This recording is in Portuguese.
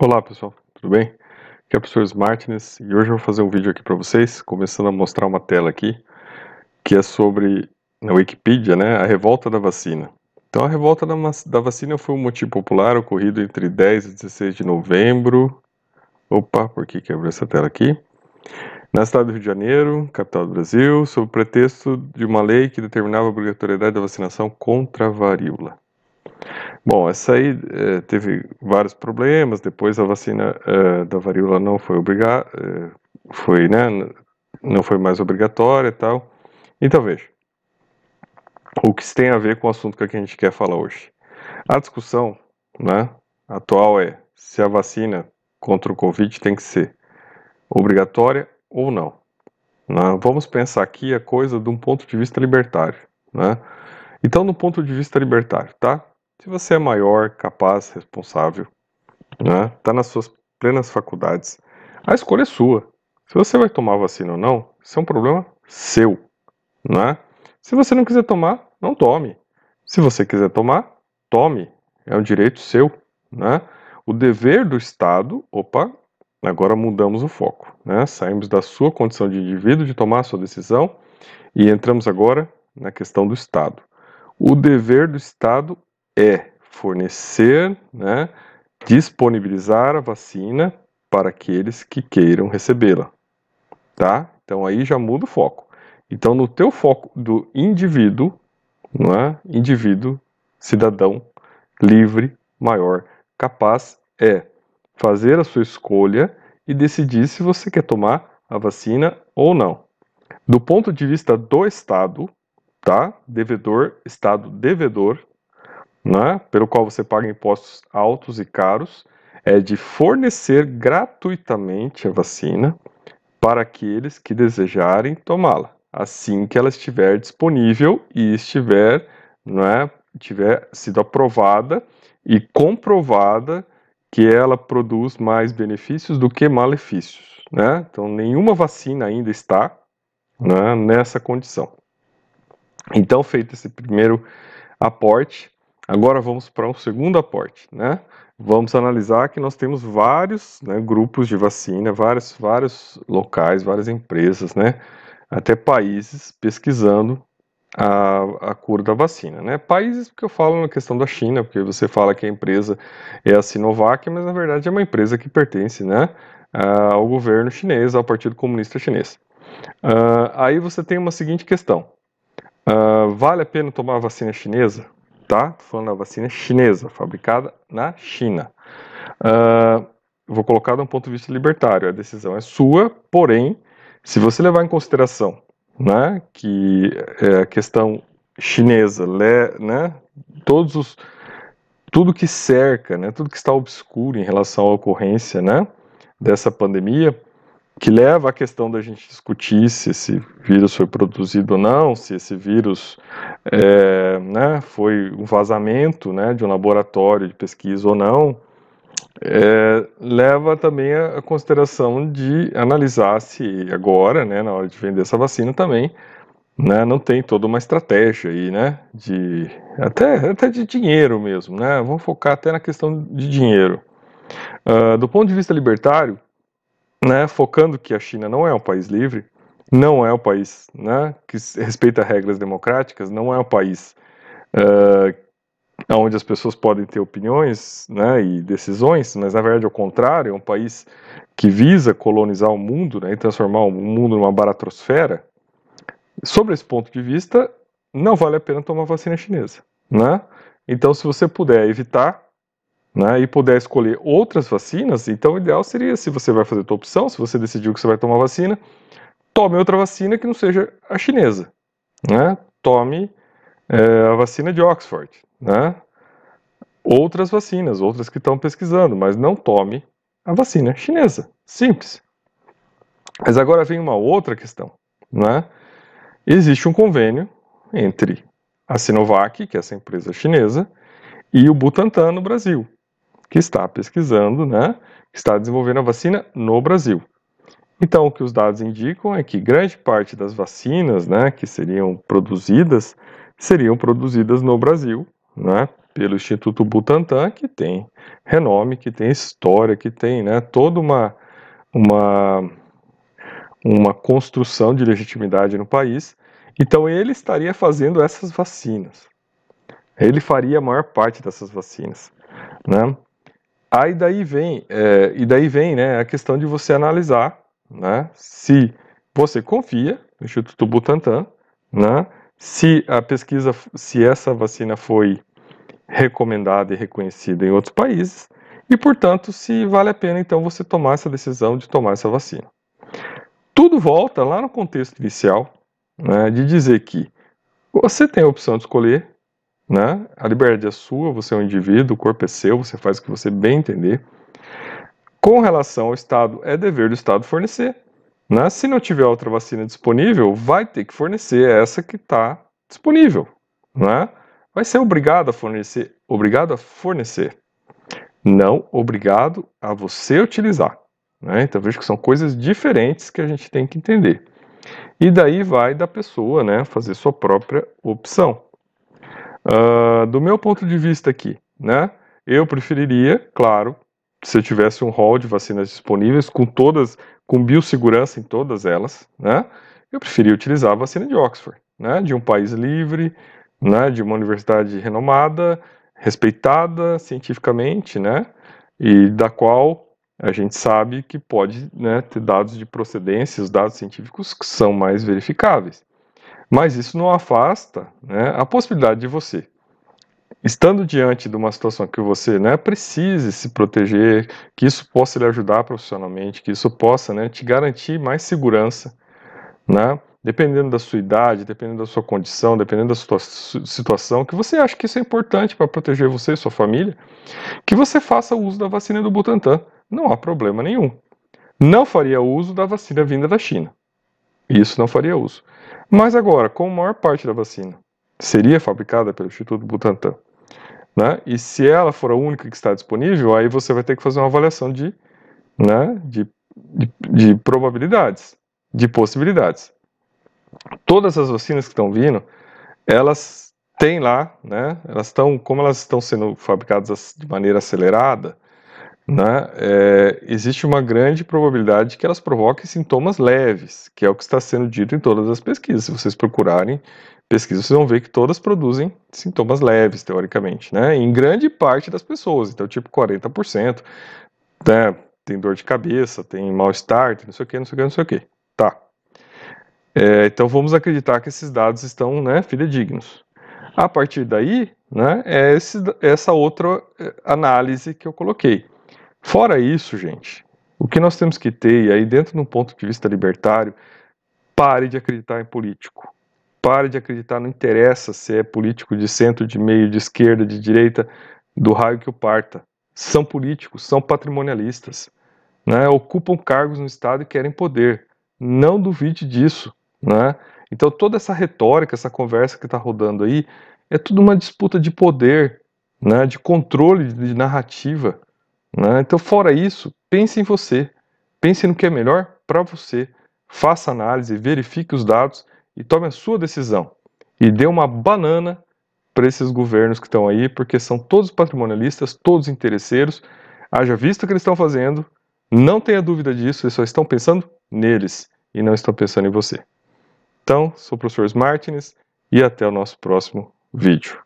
Olá pessoal, tudo bem? Aqui é o professor Smartness e hoje eu vou fazer um vídeo aqui para vocês, começando a mostrar uma tela aqui, que é sobre, na Wikipedia, né, a revolta da vacina. Então a revolta da, da vacina foi um motivo popular ocorrido entre 10 e 16 de novembro, opa, por que quebrou essa tela aqui? Na cidade do Rio de Janeiro, capital do Brasil, sob o pretexto de uma lei que determinava a obrigatoriedade da vacinação contra a varíola. Bom, essa aí é, teve vários problemas, depois a vacina é, da varíola não foi obrigada, é, foi, né, não foi mais obrigatória e tal. Então veja, o que isso tem a ver com o assunto que a gente quer falar hoje. A discussão né, atual é se a vacina contra o Covid tem que ser obrigatória ou não. Né? Vamos pensar aqui a coisa de um ponto de vista libertário. Né? Então, do ponto de vista libertário, tá? Se você é maior, capaz, responsável, né, tá nas suas plenas faculdades, a escolha é sua. Se você vai tomar vacina ou não, isso é um problema seu, né? Se você não quiser tomar, não tome. Se você quiser tomar, tome. É um direito seu, né? O dever do Estado, opa, agora mudamos o foco, né? Saímos da sua condição de indivíduo de tomar a sua decisão e entramos agora na questão do Estado. O dever do Estado é fornecer, né, disponibilizar a vacina para aqueles que queiram recebê-la, tá? Então aí já muda o foco. Então no teu foco do indivíduo, não é? Indivíduo, cidadão, livre, maior, capaz é fazer a sua escolha e decidir se você quer tomar a vacina ou não. Do ponto de vista do Estado, tá? Devedor, Estado devedor, né, pelo qual você paga impostos altos e caros, é de fornecer gratuitamente a vacina para aqueles que desejarem tomá-la, assim que ela estiver disponível e estiver, né, tiver sido aprovada e comprovada que ela produz mais benefícios do que malefícios, né? Então nenhuma vacina ainda está né, nessa condição. Então feito esse primeiro aporte, Agora vamos para um segundo aporte, né? Vamos analisar que nós temos vários né, grupos de vacina, vários, vários locais, várias empresas, né? Até países pesquisando a, a cura da vacina, né? Países que eu falo na questão da China, porque você fala que a empresa é a Sinovac, mas na verdade é uma empresa que pertence, né? Ao governo chinês, ao Partido Comunista Chinês. Uh, aí você tem uma seguinte questão: uh, vale a pena tomar a vacina chinesa? Tá? Tô falando da vacina chinesa, fabricada na China. Uh, vou colocar de um ponto de vista libertário, a decisão é sua, porém, se você levar em consideração né, que é a questão chinesa, né, todos os, tudo que cerca, né, tudo que está obscuro em relação à ocorrência né, dessa pandemia, que leva à questão da gente discutir se esse vírus foi produzido ou não, se esse vírus é, né, foi um vazamento né, de um laboratório de pesquisa ou não, é, leva também a, consideração de analisar se agora, né, na hora de vender essa vacina também, né, não tem toda uma estratégia aí, né, de até, até de dinheiro mesmo, né, vamos focar até na questão de dinheiro. Uh, do ponto de vista libertário, né, focando que a China não é um país livre, não é um país né, que respeita regras democráticas, não é um país uh, onde as pessoas podem ter opiniões né, e decisões, mas na verdade ao contrário, é um país que visa colonizar o mundo né, e transformar o mundo numa baratrosfera. Sobre esse ponto de vista, não vale a pena tomar vacina chinesa. Né? Então, se você puder evitar né, e puder escolher outras vacinas, então o ideal seria, se você vai fazer a sua opção, se você decidiu que você vai tomar vacina, tome outra vacina que não seja a chinesa. Né? Tome é, a vacina de Oxford. Né? Outras vacinas, outras que estão pesquisando, mas não tome a vacina chinesa. Simples. Mas agora vem uma outra questão. Né? Existe um convênio entre a Sinovac, que é essa empresa chinesa, e o Butantan no Brasil que está pesquisando, né, que está desenvolvendo a vacina no Brasil. Então, o que os dados indicam é que grande parte das vacinas, né, que seriam produzidas, seriam produzidas no Brasil, né, pelo Instituto Butantan, que tem renome, que tem história, que tem né, toda uma, uma, uma construção de legitimidade no país. Então ele estaria fazendo essas vacinas. Ele faria a maior parte dessas vacinas. Né? Aí daí vem, é, e daí vem né, a questão de você analisar né, se você confia no Instituto Butantan, né, se a pesquisa, se essa vacina foi recomendada e reconhecida em outros países, e portanto se vale a pena então você tomar essa decisão de tomar essa vacina. Tudo volta lá no contexto inicial né, de dizer que você tem a opção de escolher, né, a liberdade é sua, você é um indivíduo, o corpo é seu, você faz o que você bem entender. Com relação ao Estado, é dever do Estado fornecer. Né? Se não tiver outra vacina disponível, vai ter que fornecer essa que está disponível. Né? Vai ser obrigado a fornecer, obrigado a fornecer, não obrigado a você utilizar. Né? Então vejo que são coisas diferentes que a gente tem que entender. E daí vai da pessoa né, fazer sua própria opção. Uh, do meu ponto de vista aqui, né, eu preferiria, claro, se eu tivesse um hall de vacinas disponíveis com todas, com biossegurança em todas elas, né, eu preferia utilizar a vacina de Oxford, né, de um país livre, né, de uma universidade renomada, respeitada cientificamente, né, e da qual a gente sabe que pode né, ter dados de procedência, os dados científicos que são mais verificáveis. Mas isso não afasta né, a possibilidade de você estando diante de uma situação que você né, precise se proteger, que isso possa lhe ajudar profissionalmente, que isso possa né, te garantir mais segurança, né, dependendo da sua idade, dependendo da sua condição, dependendo da sua situação, que você acha que isso é importante para proteger você e sua família, que você faça uso da vacina do Butantan. Não há problema nenhum. Não faria uso da vacina vinda da China. Isso não faria uso. Mas agora, como a maior parte da vacina seria fabricada pelo Instituto Butantan né? E se ela for a única que está disponível, aí você vai ter que fazer uma avaliação de, né, de, de, de probabilidades, de possibilidades. Todas as vacinas que estão vindo, elas têm lá, né, elas estão, como elas estão sendo fabricadas de maneira acelerada, né, é, existe uma grande probabilidade que elas provoquem sintomas leves, que é o que está sendo dito em todas as pesquisas. Se vocês procurarem pesquisas, vocês vão ver que todas produzem sintomas leves, teoricamente, né? Em grande parte das pessoas, então tipo 40%, né? Tem dor de cabeça, tem mal-estar, não sei o que, não sei o que, não sei o que. Tá. É, então vamos acreditar que esses dados estão, né, fidedignos. A partir daí, né, é esse, essa outra é, análise que eu coloquei. Fora isso, gente, o que nós temos que ter, e aí dentro de um ponto de vista libertário, pare de acreditar em político Pare de acreditar, não interessa se é político de centro, de meio, de esquerda, de direita, do raio que o parta. São políticos, são patrimonialistas, né? ocupam cargos no Estado e querem poder. Não duvide disso. Né? Então, toda essa retórica, essa conversa que está rodando aí, é tudo uma disputa de poder, né? de controle, de narrativa. Né? Então, fora isso, pense em você. Pense no que é melhor para você. Faça análise, verifique os dados e tome a sua decisão. E dê uma banana para esses governos que estão aí, porque são todos patrimonialistas, todos interesseiros. Haja visto o que eles estão fazendo, não tenha dúvida disso, eles só estão pensando neles e não estão pensando em você. Então, sou o professor Martins e até o nosso próximo vídeo.